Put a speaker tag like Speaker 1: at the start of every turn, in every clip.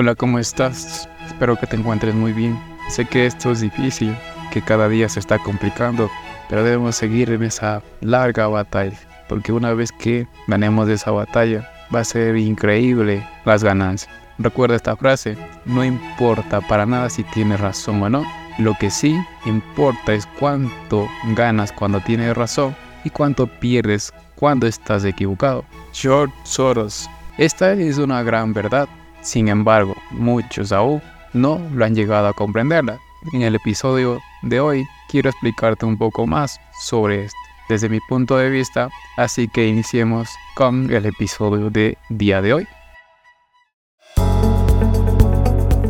Speaker 1: Hola, ¿cómo estás? Espero que te encuentres muy bien. Sé que esto es difícil, que cada día se está complicando, pero debemos seguir en esa larga batalla, porque una vez que ganemos esa batalla, va a ser increíble las ganancias. Recuerda esta frase, no importa para nada si tienes razón o no, lo que sí importa es cuánto ganas cuando tienes razón y cuánto pierdes cuando estás equivocado. George Soros. Esta es una gran verdad sin embargo, muchos aún no lo han llegado a comprenderla. En el episodio de hoy quiero explicarte un poco más sobre esto desde mi punto de vista, así que iniciemos con el episodio de día de hoy.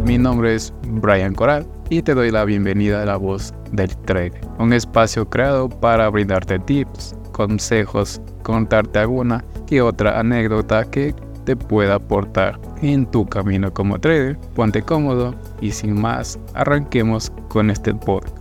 Speaker 1: Mi nombre es Brian Coral y te doy la bienvenida a la voz del trader, un espacio creado para brindarte tips, consejos, contarte alguna y otra anécdota que te pueda aportar en tu camino como trader. Ponte cómodo y sin más, arranquemos con este podcast.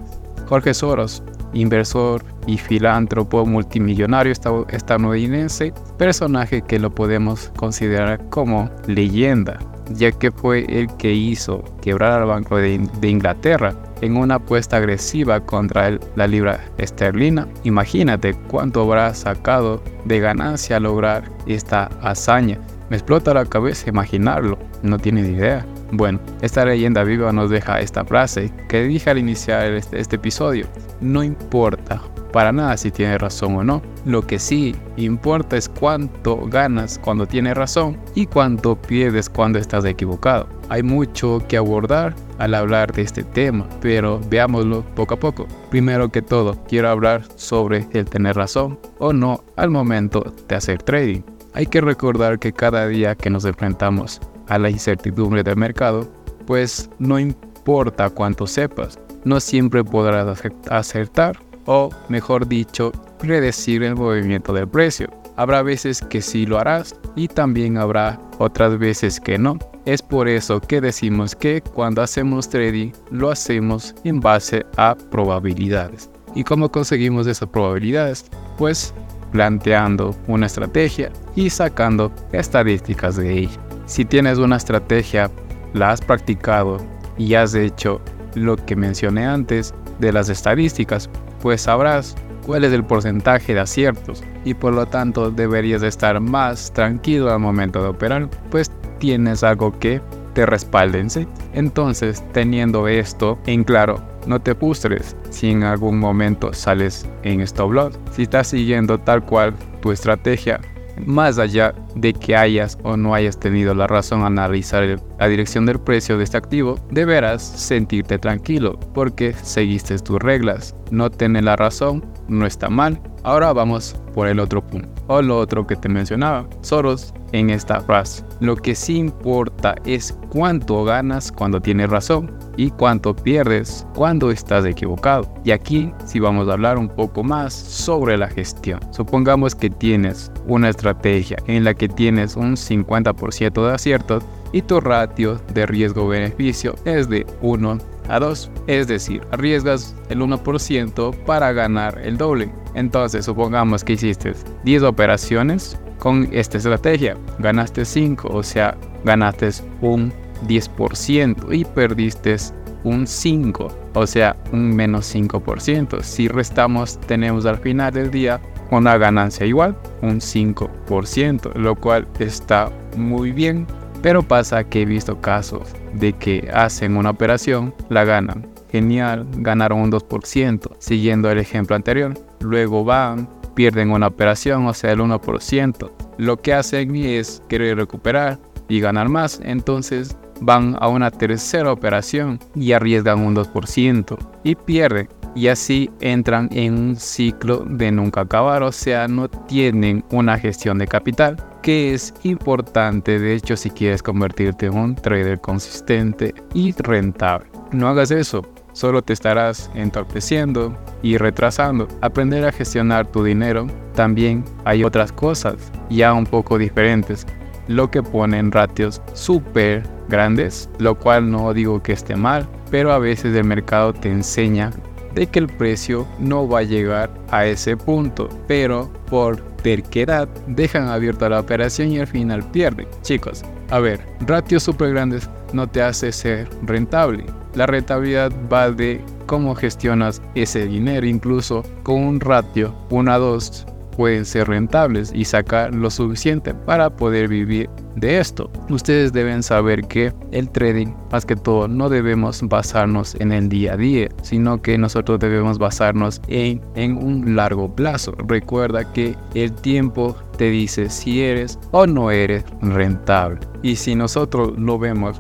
Speaker 1: Jorge Soros, inversor y filántropo multimillonario estadounidense, personaje que lo podemos considerar como leyenda, ya que fue el que hizo quebrar al Banco de, Inglaterra en una apuesta agresiva contra la libra esterlina. Imagínate cuánto habrá sacado de ganancia lograr esta hazaña. Me explota la cabeza imaginarlo, no tienes idea. Bueno, esta leyenda viva nos deja esta frase que dije al iniciar este, este, episodio. No importa para nada si tienes razón o no. Lo que sí importa es cuánto ganas cuando tienes razón y cuánto pierdes cuando estás equivocado. Hay mucho que abordar al hablar de este tema, pero veámoslo poco a poco. Primero que todo, quiero hablar sobre el tener razón o no al momento de hacer trading. Hay que recordar que cada día que nos enfrentamos a la incertidumbre del mercado, pues no importa cuánto sepas, no siempre podrás acertar o, mejor dicho, predecir el movimiento del precio. Habrá veces que sí lo harás y también habrá otras veces que no. Es por eso que decimos que cuando hacemos trading lo hacemos en base a probabilidades. ¿Y cómo conseguimos esas probabilidades? Pues planteando una estrategia y sacando estadísticas de ella. Si tienes una estrategia, la has practicado y has hecho lo que mencioné antes de las estadísticas, pues sabrás cuál es el porcentaje de aciertos y por lo tanto deberías estar más tranquilo al momento de operar, pues tienes algo que te Entonces, teniendo esto en claro, no te frustres si en algún momento sales en stop loss. Si estás siguiendo tal cual tu estrategia, más allá de que hayas o no hayas tenido la razón a analizar la dirección del precio de este activo, deberás sentirte tranquilo porque seguiste tus reglas. No tener la razón no está mal. Ahora vamos por el otro punto, o lo otro que te mencionaba. Soros en esta frase. Lo que sí importa es cuánto ganas cuando tienes razón y cuánto pierdes cuando estás equivocado. Y aquí sí vamos a hablar un poco más sobre la gestión. Supongamos que tienes una estrategia en la que tienes un 50% de aciertos y tu ratio de riesgo-beneficio es de 1 a 2, es decir, arriesgas el 1% para ganar el doble. Entonces, supongamos que hiciste 10 operaciones con esta estrategia, ganaste 5, o sea, ganaste un 10% y perdiste un 5, o sea, un menos 5%. Si restamos, tenemos al final del día una ganancia igual, un 5%, lo cual está muy bien. Pero pasa que he visto casos de que hacen una operación, la ganan. Genial, ganaron un 2%, siguiendo el ejemplo anterior. Luego van, pierden una operación, o sea, el 1%. Lo que hacen es querer recuperar y ganar más, entonces van a una tercera operación y arriesgan un 2% y pierden. Y así entran en un ciclo de nunca acabar, o sea, no tienen una gestión de capital, que es importante de hecho si quieres convertirte en un trader consistente y rentable. No hagas eso, solo te estarás entorpeciendo y retrasando. Aprender a gestionar tu dinero también hay otras cosas ya un poco diferentes, lo que ponen ratios súper grandes, lo cual no digo que esté mal, pero a veces el mercado te enseña de que el precio no va a llegar a ese punto, pero por terquedad dejan abierta la operación y al final pierden. Chicos, a ver, ratios súper grandes no te hace ser rentable. La rentabilidad va de cómo gestionas ese dinero, incluso con un ratio 1 a 2 pueden ser rentables y sacar lo suficiente para poder vivir de esto. Ustedes deben saber que el trading, más que todo, no debemos basarnos en el día a día, sino que nosotros debemos basarnos en, en un largo plazo. Recuerda que el tiempo te dice si eres o no eres rentable. Y si nosotros lo vemos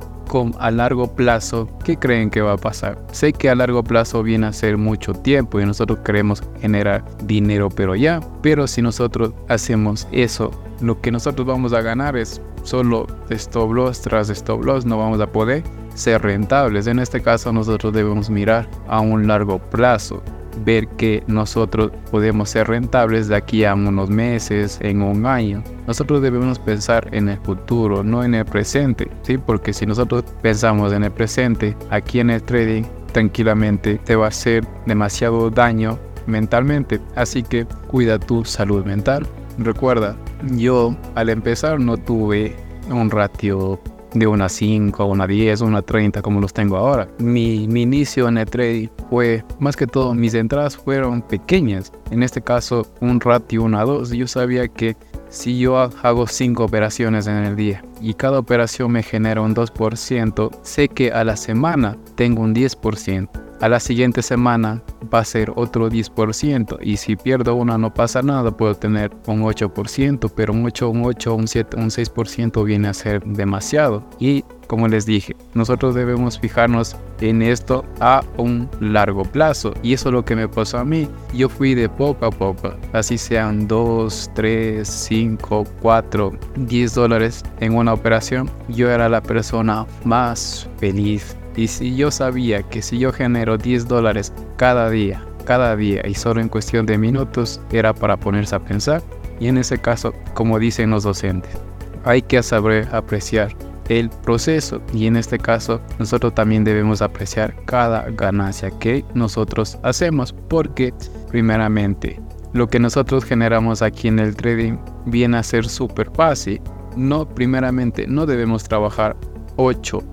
Speaker 1: a largo plazo, ¿qué creen que va a pasar? Sé que a largo plazo viene a ser mucho tiempo y nosotros queremos generar dinero, pero ya. Pero si nosotros hacemos eso, lo que nosotros vamos a ganar es solo stop loss tras stop loss, no vamos a poder ser rentables. En este caso nosotros debemos mirar a un largo plazo ver que nosotros podemos ser rentables de aquí a unos meses, en un año. Nosotros debemos pensar en el futuro, no en el presente, ¿sí? Porque si nosotros pensamos en el presente, aquí en el trading, tranquilamente te va a hacer demasiado daño mentalmente. Así que cuida tu salud mental. Recuerda, yo al empezar no tuve un ratio de una 5, una 10, una 30 como los tengo ahora. Mi, mi inicio en el trading fue, más que todo, mis entradas fueron pequeñas. En este caso, un ratio 1 a 2. Yo sabía que si yo hago 5 operaciones en el día y cada operación me genera un 2%, sé que a la semana tengo un 10%. A la siguiente semana va a ser otro 10% y si pierdo una no pasa nada, puedo tener un 8%, pero un 8, un 8, un 7, un 6% viene a ser demasiado. Y como les dije, nosotros debemos fijarnos en esto a un largo plazo. Y eso es lo que me pasó a mí. Yo fui de poco a poco, así sean 2, 3, 5, 4, 10 dólares en una operación. Yo era la persona más feliz y si yo sabía que si yo genero 10 dólares cada día, cada día y solo en cuestión de minutos, era para ponerse a pensar. Y en ese caso, como dicen los docentes, hay que saber apreciar el proceso y en este caso nosotros también debemos apreciar cada ganancia que nosotros hacemos porque primeramente lo que nosotros generamos aquí en el trading viene a ser súper fácil. No, primeramente, no debemos trabajar 8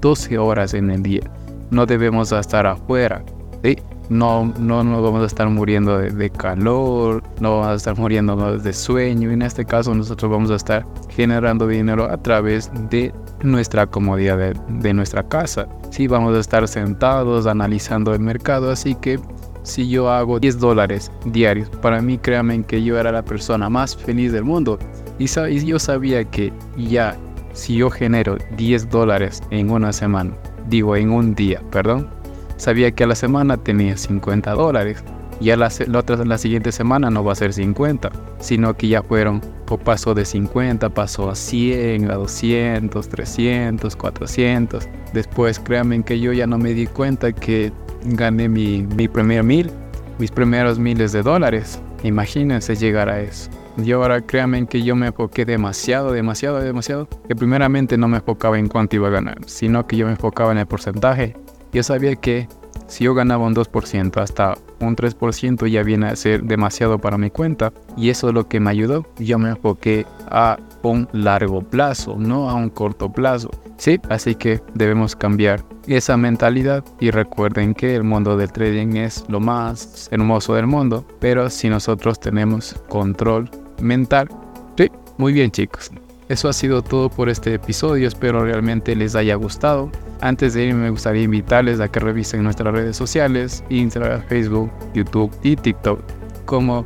Speaker 1: 12 horas en el día. No debemos estar afuera. ¿sí? No, no vamos a estar muriendo de, calor, no vamos a estar muriendo de sueño. En este caso nosotros vamos a estar generando dinero a través de nuestra comodidad de, de nuestra casa. Sí, vamos a estar sentados analizando el mercado, así que si yo hago 10 dólares diarios, para mí créanme que yo era la persona más feliz del mundo. Y, y yo sabía que ya si yo genero 10 dólares en una semana, digo en un día, perdón, sabía que a la semana tenía 50 dólares. Y a la, otra, la siguiente semana no va a ser 50, sino que ya fueron, o pasó de 50, pasó a 100, a 200, 300, 400. Después créanme que yo ya no me di cuenta que gané mi, mi primer mil, mis primeros miles de dólares. Imagínense llegar a eso. Yo ahora créanme que yo me enfoqué demasiado, demasiado, demasiado, que primeramente no me enfocaba en cuánto iba a ganar, sino que yo me enfocaba en el porcentaje. Yo sabía que si yo ganaba un 2%, hasta un 3% ya viene a ser demasiado para mi cuenta. Y eso es lo que me ayudó. Yo me enfoqué a un largo plazo, no a un corto plazo. Sí, así que debemos cambiar esa mentalidad y recuerden que el mundo del trading es lo más hermoso del mundo, pero si nosotros tenemos control mental. Sí, muy bien chicos. Eso ha sido todo por este episodio, espero realmente les haya gustado. Antes de irme me gustaría invitarles a que revisen nuestras redes sociales, Instagram, Facebook, YouTube y TikTok como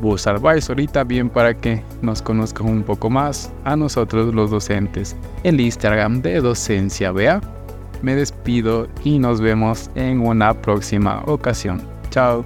Speaker 1: Bus Advisor y también para que nos conozcan un poco más a nosotros los docentes. El Instagram de Docencia BA. Me despido y nos vemos en una próxima ocasión. Chao.